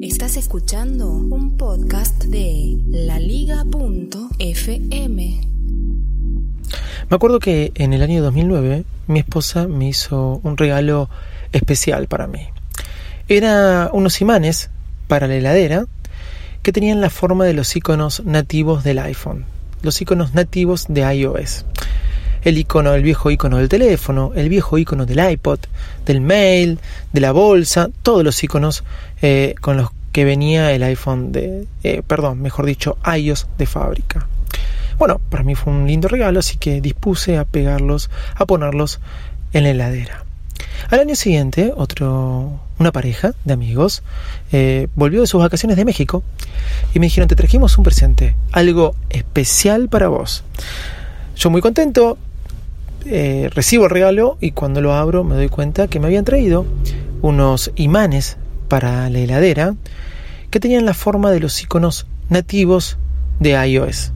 Estás escuchando un podcast de laliga.fm. Me acuerdo que en el año 2009 mi esposa me hizo un regalo especial para mí. Era unos imanes para la heladera que tenían la forma de los iconos nativos del iPhone, los iconos nativos de iOS. El icono, el viejo icono del teléfono, el viejo icono del iPod, del mail, de la bolsa, todos los iconos eh, con los que venía el iPhone de, eh, perdón, mejor dicho, iOS de fábrica. Bueno, para mí fue un lindo regalo, así que dispuse a pegarlos, a ponerlos en la heladera. Al año siguiente, otro, una pareja de amigos eh, volvió de sus vacaciones de México y me dijeron, te trajimos un presente, algo especial para vos. Yo muy contento, eh, recibo el regalo y cuando lo abro me doy cuenta que me habían traído unos imanes para la heladera que tenían la forma de los iconos nativos de iOS.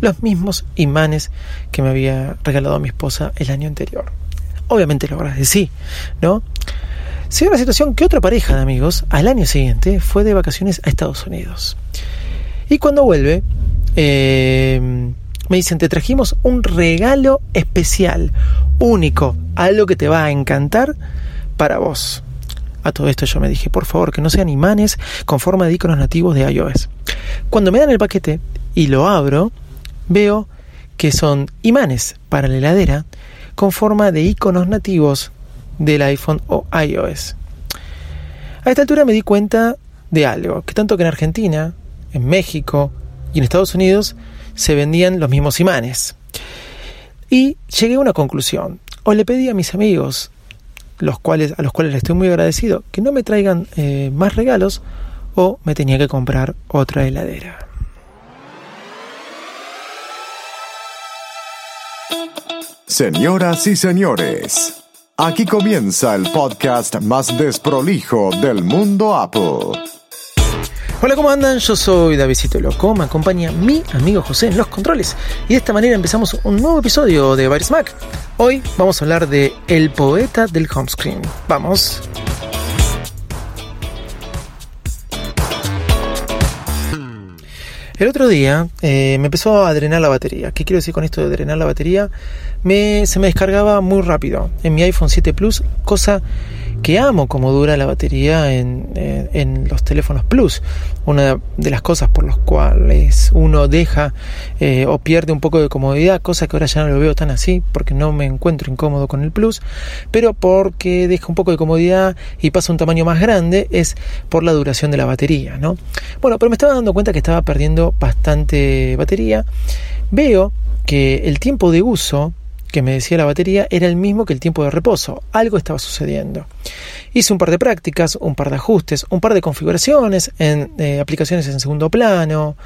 Los mismos imanes que me había regalado mi esposa el año anterior. Obviamente lo agradecí, ¿no? Se dio la situación que otra pareja de amigos al año siguiente fue de vacaciones a Estados Unidos. Y cuando vuelve, eh, me dicen, te trajimos un regalo especial, único, algo que te va a encantar para vos. A todo esto yo me dije, por favor, que no sean imanes con forma de iconos nativos de iOS. Cuando me dan el paquete y lo abro, veo que son imanes para la heladera con forma de iconos nativos del iPhone o iOS. A esta altura me di cuenta de algo, que tanto que en Argentina, en México y en Estados Unidos se vendían los mismos imanes. Y llegué a una conclusión. O le pedí a mis amigos los cuales, a los cuales les estoy muy agradecido, que no me traigan eh, más regalos o me tenía que comprar otra heladera. Señoras y señores, aquí comienza el podcast más desprolijo del mundo Apple. Hola, ¿cómo andan? Yo soy Davidito Loco, me acompaña mi amigo José en los controles y de esta manera empezamos un nuevo episodio de Virus Mac. Hoy vamos a hablar de El poeta del homescreen. Vamos. El otro día eh, me empezó a drenar la batería. ¿Qué quiero decir con esto de drenar la batería? Me, se me descargaba muy rápido en mi iPhone 7 Plus, cosa que amo como dura la batería en, en, los teléfonos Plus. Una de las cosas por las cuales uno deja eh, o pierde un poco de comodidad, cosa que ahora ya no lo veo tan así porque no me encuentro incómodo con el Plus, pero porque deja un poco de comodidad y pasa un tamaño más grande es por la duración de la batería, ¿no? Bueno, pero me estaba dando cuenta que estaba perdiendo bastante batería. Veo que el tiempo de uso que me decía la batería era el mismo que el tiempo de reposo. Algo estaba sucediendo. Hice un par de prácticas, un par de ajustes, un par de configuraciones en eh, aplicaciones en segundo plano,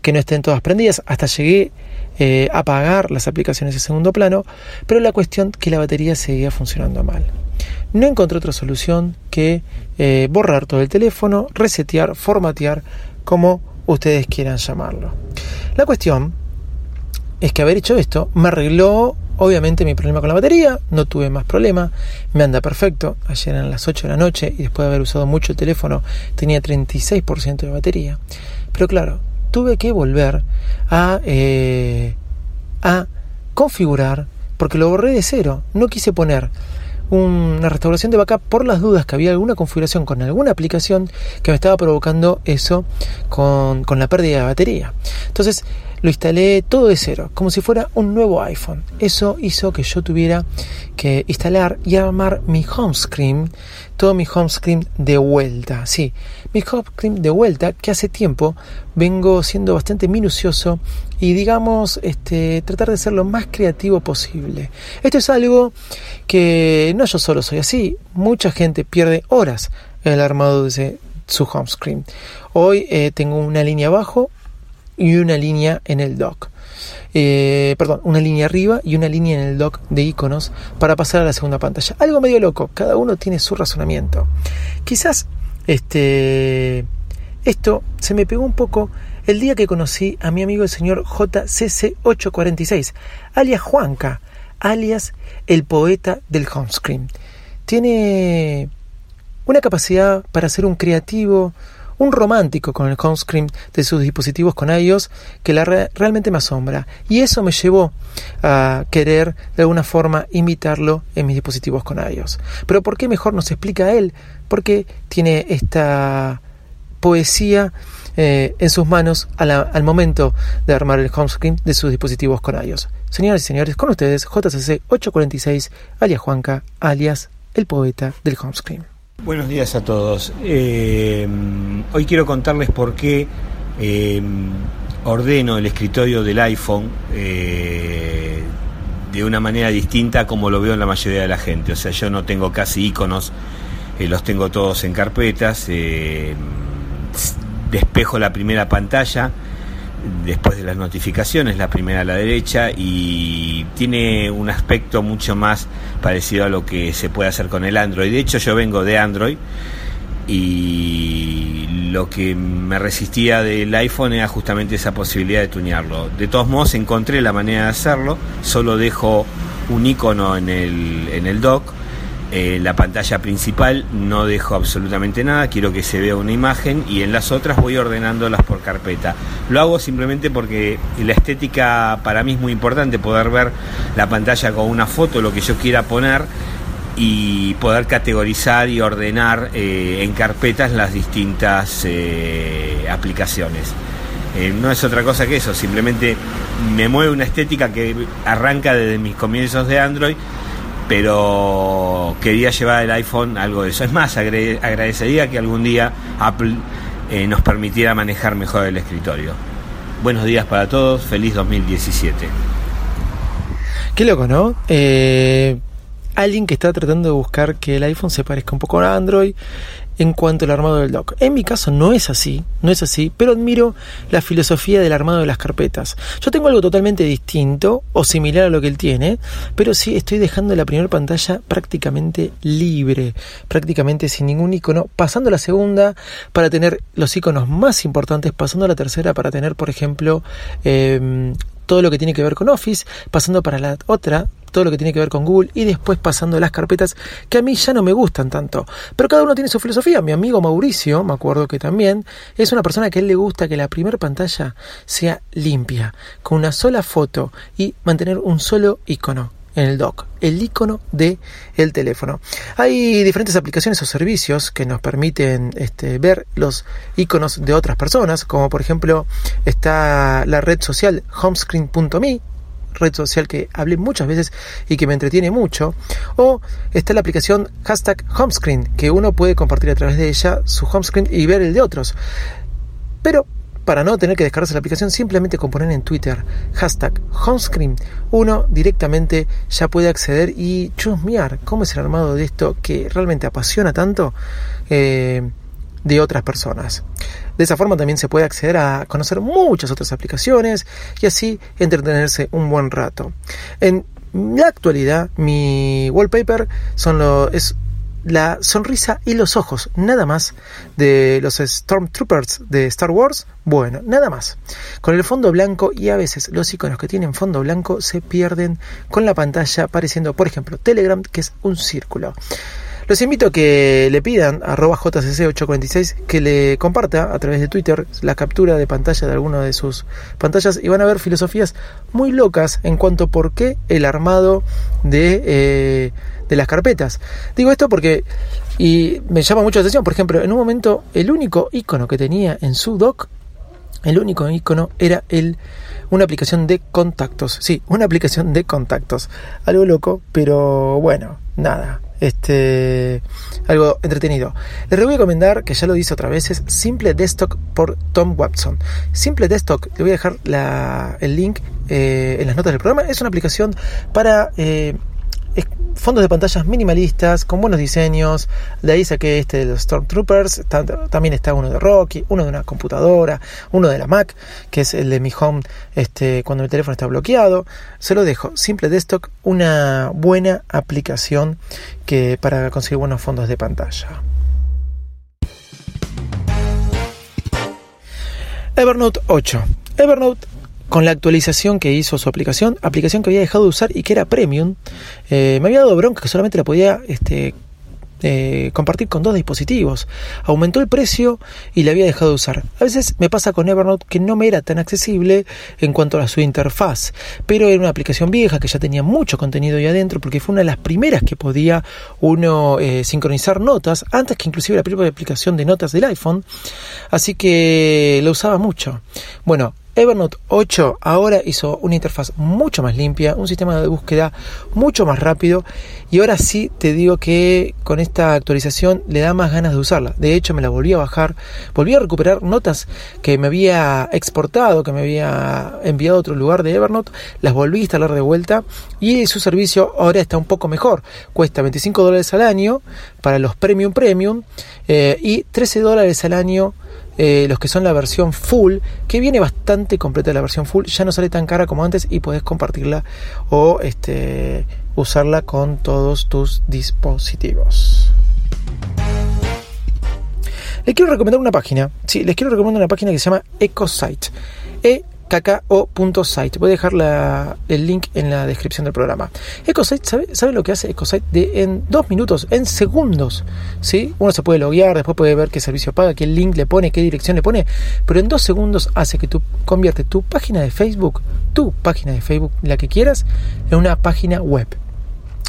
que no estén todas prendidas, hasta llegué eh, a apagar las aplicaciones en segundo plano, pero la cuestión que la batería seguía funcionando mal. No encontré otra solución que eh, borrar todo el teléfono, resetear, formatear, como ustedes quieran llamarlo. La cuestión es que haber hecho esto me arregló Obviamente mi problema con la batería, no tuve más problema, me anda perfecto. Ayer eran las 8 de la noche y después de haber usado mucho el teléfono tenía 36% de batería. Pero claro, tuve que volver a, eh, a configurar porque lo borré de cero. No quise poner una restauración de backup por las dudas que había alguna configuración con alguna aplicación que me estaba provocando eso con, con la pérdida de batería. Entonces, lo instalé todo de cero, como si fuera un nuevo iPhone. Eso hizo que yo tuviera que instalar y armar mi home screen, todo mi home screen de vuelta. Sí, mi home screen de vuelta que hace tiempo vengo siendo bastante minucioso y digamos este, tratar de ser lo más creativo posible. Esto es algo que no yo solo soy así, mucha gente pierde horas en el armado de su home screen. Hoy eh, tengo una línea abajo y una línea en el dock. Eh, perdón, una línea arriba y una línea en el dock de iconos para pasar a la segunda pantalla. Algo medio loco, cada uno tiene su razonamiento. Quizás este, esto se me pegó un poco el día que conocí a mi amigo el señor JCC846, alias Juanca, alias el poeta del home screen. Tiene una capacidad para ser un creativo, un romántico con el home screen de sus dispositivos con iOS que la realmente me asombra. Y eso me llevó a querer de alguna forma imitarlo en mis dispositivos con iOS. Pero ¿por qué mejor nos explica él? Porque tiene esta poesía eh, en sus manos al momento de armar el home screen de sus dispositivos con iOS. Señoras y señores, con ustedes JCC 846, alias Juanca, alias el poeta del home screen. Buenos días a todos. Eh, hoy quiero contarles por qué eh, ordeno el escritorio del iPhone eh, de una manera distinta como lo veo en la mayoría de la gente. O sea, yo no tengo casi iconos, los tengo todos en carpetas, despejo la primera pantalla después de las notificaciones, la primera a la derecha, y tiene un aspecto mucho más parecido a lo que se puede hacer con el Android. De hecho, yo vengo de Android y lo que me resistía del iPhone era justamente esa posibilidad de tunearlo. De todos modos, encontré la manera de hacerlo, solo dejo un icono en el, en el dock en la pantalla principal no dejo absolutamente nada, quiero que se vea una imagen y en las otras voy ordenándolas por carpeta. Lo hago simplemente porque la estética para mí es muy importante, poder ver la pantalla con una foto, lo que yo quiera poner y poder categorizar y ordenar eh, en carpetas las distintas eh, aplicaciones. Eh, no es otra cosa que eso, simplemente me mueve una estética que arranca desde mis comienzos de Android pero quería llevar el iPhone algo de eso. Es más, agradecería que algún día Apple eh, nos permitiera manejar mejor el escritorio. Buenos días para todos, feliz 2017. Qué loco, ¿no? Eh, alguien que está tratando de buscar que el iPhone se parezca un poco a Android en cuanto al armado del dock. En mi caso no es así, no es así, pero admiro la filosofía del armado de las carpetas. Yo tengo algo totalmente distinto o similar a lo que él tiene, pero sí estoy dejando la primera pantalla prácticamente libre, prácticamente sin ningún icono, pasando a la segunda para tener los iconos más importantes, pasando a la tercera para tener, por ejemplo, em, todo lo que tiene que ver con Office, pasando para la otra todo lo que tiene que ver con Google y después pasando las carpetas que a mí ya no me gustan tanto. Pero cada uno tiene su filosofía. Mi amigo Mauricio, me acuerdo que también, es una persona que a él le gusta que la primera pantalla sea limpia, con una sola foto y mantener un solo icono en el dock, el icono de el teléfono. Hay diferentes aplicaciones o servicios que nos permiten este, ver los iconos de otras personas, como por ejemplo está la red social homescreen.me red social que hablé muchas veces y que me entretiene mucho. O está la aplicación hashtag homescreen, que uno puede compartir a través de ella su homescreen y ver el de otros. Pero para no tener que descargarse la aplicación, simplemente con en Twitter hashtag homescreen, uno directamente ya puede acceder y chusmear cómo es el armado de esto que realmente apasiona tanto eh, de otras personas. De esa forma también se puede acceder a conocer muchas otras aplicaciones y así entretenerse un buen rato. En la actualidad, mi wallpaper son lo, es la sonrisa y los ojos, nada más, de los Stormtroopers de Star Wars. Bueno, nada más. Con el fondo blanco y a veces los iconos que tienen fondo blanco se pierden con la pantalla apareciendo, por ejemplo, Telegram, que es un círculo. Los invito a que le pidan a jcc846 que le comparta a través de Twitter la captura de pantalla de alguna de sus pantallas y van a ver filosofías muy locas en cuanto a por qué el armado de, eh, de las carpetas. Digo esto porque y me llama mucho la atención, por ejemplo, en un momento el único icono que tenía en su doc, el único icono era el una aplicación de contactos. Sí, una aplicación de contactos. Algo loco, pero bueno, nada este, algo entretenido. Les voy a recomendar, que ya lo dice otra vez, es Simple Desktop por Tom Watson. Simple Desktop, le voy a dejar el link eh, en las notas del programa, es una aplicación para... Eh, fondos de pantallas minimalistas, con buenos diseños. De ahí saqué este de los Stormtroopers. también está uno de Rocky, uno de una computadora, uno de la Mac, que es el de mi home este, cuando el teléfono está bloqueado. Se lo dejo. Simple Desktop, una buena aplicación que para conseguir buenos fondos de pantalla. Evernote 8. Evernote con la actualización que hizo su aplicación, aplicación que había dejado de usar y que era premium, eh, me había dado bronca que solamente la podía este, eh, compartir con dos dispositivos. Aumentó el precio y la había dejado de usar. A veces me pasa con Evernote que no me era tan accesible en cuanto a su interfaz, pero era una aplicación vieja que ya tenía mucho contenido ahí adentro porque fue una de las primeras que podía uno eh, sincronizar notas, antes que inclusive la primera aplicación de notas del iPhone, así que la usaba mucho. Bueno, Evernote 8 ahora hizo una interfaz mucho más limpia, un sistema de búsqueda mucho más rápido y ahora sí te digo que con esta actualización le da más ganas de usarla. De hecho me la volví a bajar, volví a recuperar notas que me había exportado, que me había enviado a otro lugar de Evernote, las volví a instalar de vuelta y su servicio ahora está un poco mejor. Cuesta 25 dólares al año para los premium premium eh, y 13 dólares al año eh, los que son la versión full, que viene bastante completa la versión full, ya no sale tan cara como antes y puedes compartirla o este, usarla con todos tus dispositivos. Les quiero recomendar una página, sí, les quiero recomendar una página que se llama EcoSite. E cacao.site. Voy a dejar el link en la descripción del programa. EcoSite, ¿sabe, lo que hace EcoSite? En dos minutos, en segundos. ¿sí? Uno se puede loguear, después puede ver qué servicio paga, qué link le pone, qué dirección le pone. Pero en dos segundos hace que tú conviertes tu página de Facebook, tu página de Facebook, la que quieras, en una página web.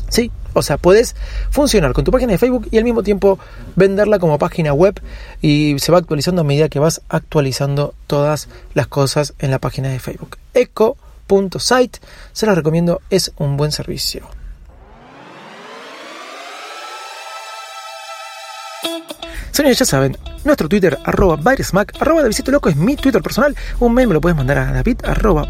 ¿Sí? O sea, puedes funcionar con tu página de Facebook y al mismo tiempo venderla como página web y se va actualizando a medida que vas actualizando todas las cosas en la página de Facebook. Eco.site, se las recomiendo, es un buen servicio. Señores, ya saben, nuestro Twitter, arroba Virusmac, arroba Davidito Loco es mi Twitter personal. Un mail me lo puedes mandar a david, arroba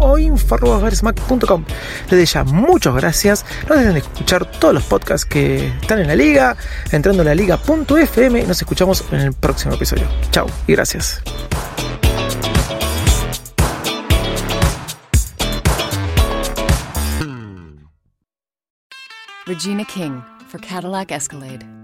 o info, arroba virusmac.com. Les doy ya muchas gracias. No dejen de escuchar todos los podcasts que están en la liga, entrando a la liga.fm. Nos escuchamos en el próximo episodio. Chao y gracias. Regina King for Cadillac Escalade.